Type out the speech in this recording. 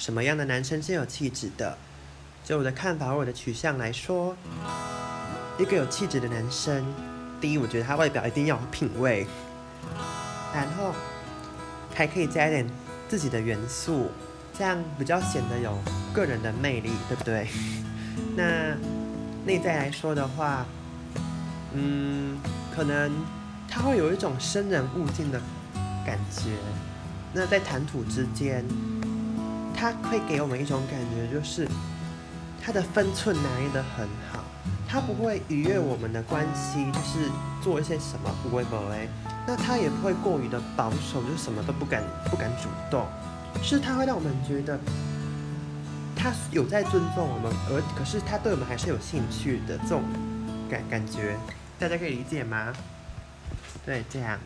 什么样的男生是有气质的？就我的看法，我的取向来说，一个有气质的男生，第一，我觉得他外表一定要有品味，然后还可以加一点自己的元素，这样比较显得有个人的魅力，对不对？那内在来说的话，嗯，可能他会有一种生人勿近的感觉。那在谈吐之间，他会给我们一种感觉，就是他的分寸拿捏得很好，他不会逾越我们的关系，就是做一些什么不会不会。那他也不会过于的保守，就什么都不敢不敢主动，是他会让我们觉得他有在尊重我们，而可是他对我们还是有兴趣的这种感感觉，大家可以理解吗？对，这样。